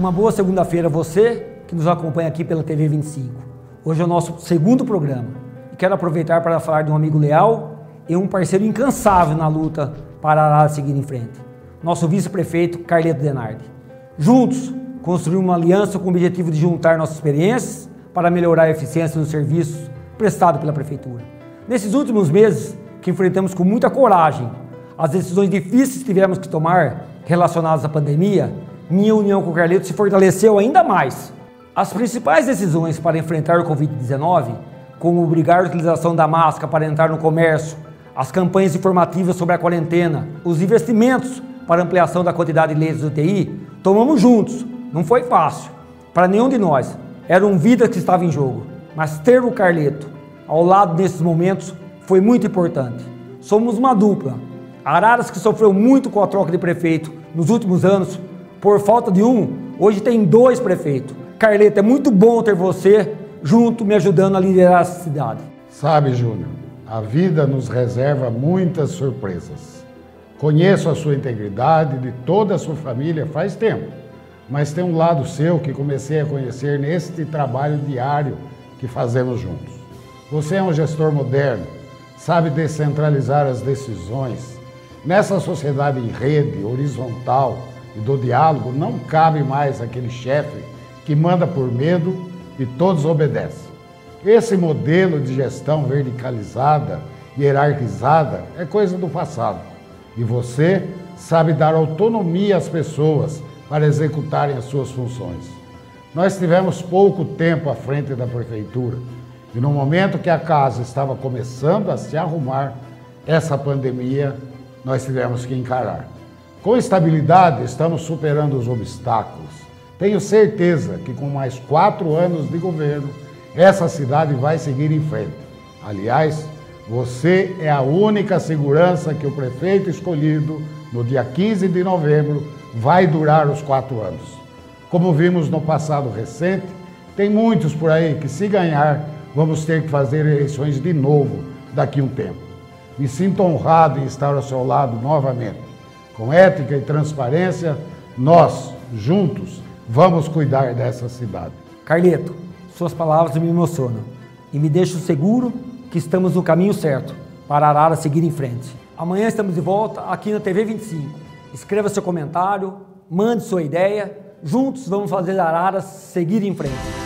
Uma boa segunda-feira a você que nos acompanha aqui pela TV 25. Hoje é o nosso segundo programa e quero aproveitar para falar de um amigo leal e um parceiro incansável na luta para Arara seguir em frente. Nosso vice-prefeito Carleto Denardi. Juntos, construímos uma aliança com o objetivo de juntar nossas experiências para melhorar a eficiência dos serviços prestados pela prefeitura. Nesses últimos meses, que enfrentamos com muita coragem as decisões difíceis que tivemos que tomar relacionadas à pandemia, minha união com o Carleto se fortaleceu ainda mais. As principais decisões para enfrentar o Covid-19, como obrigar a utilização da máscara para entrar no comércio, as campanhas informativas sobre a quarentena, os investimentos para ampliação da quantidade de leitos do UTI, tomamos juntos. Não foi fácil para nenhum de nós. Eram vidas que estavam em jogo. Mas ter o Carleto ao lado nesses momentos foi muito importante. Somos uma dupla. Araras que sofreu muito com a troca de prefeito nos últimos anos, por falta de um, hoje tem dois prefeitos. Carleto, é muito bom ter você junto me ajudando a liderar essa cidade. Sabe, Júnior, a vida nos reserva muitas surpresas. Conheço a sua integridade de toda a sua família faz tempo, mas tem um lado seu que comecei a conhecer neste trabalho diário que fazemos juntos. Você é um gestor moderno, sabe descentralizar as decisões. Nessa sociedade em rede, horizontal e do diálogo, não cabe mais aquele chefe que manda por medo e todos obedecem. Esse modelo de gestão verticalizada e hierarquizada é coisa do passado. E você sabe dar autonomia às pessoas para executarem as suas funções. Nós tivemos pouco tempo à frente da prefeitura e no momento que a casa estava começando a se arrumar, essa pandemia nós tivemos que encarar. Com estabilidade, estamos superando os obstáculos. Tenho certeza que com mais quatro anos de governo, essa cidade vai seguir em frente. Aliás, você é a única segurança que o prefeito escolhido no dia 15 de novembro vai durar os quatro anos. Como vimos no passado recente, tem muitos por aí que, se ganhar, vamos ter que fazer eleições de novo daqui a um tempo. Me sinto honrado em estar ao seu lado novamente. Com ética e transparência, nós, juntos, vamos cuidar dessa cidade. Carleto, suas palavras me emocionam e me deixam seguro que estamos no caminho certo para Arara seguir em frente. Amanhã estamos de volta aqui na TV 25. Escreva seu comentário, mande sua ideia. Juntos vamos fazer Arara seguir em frente.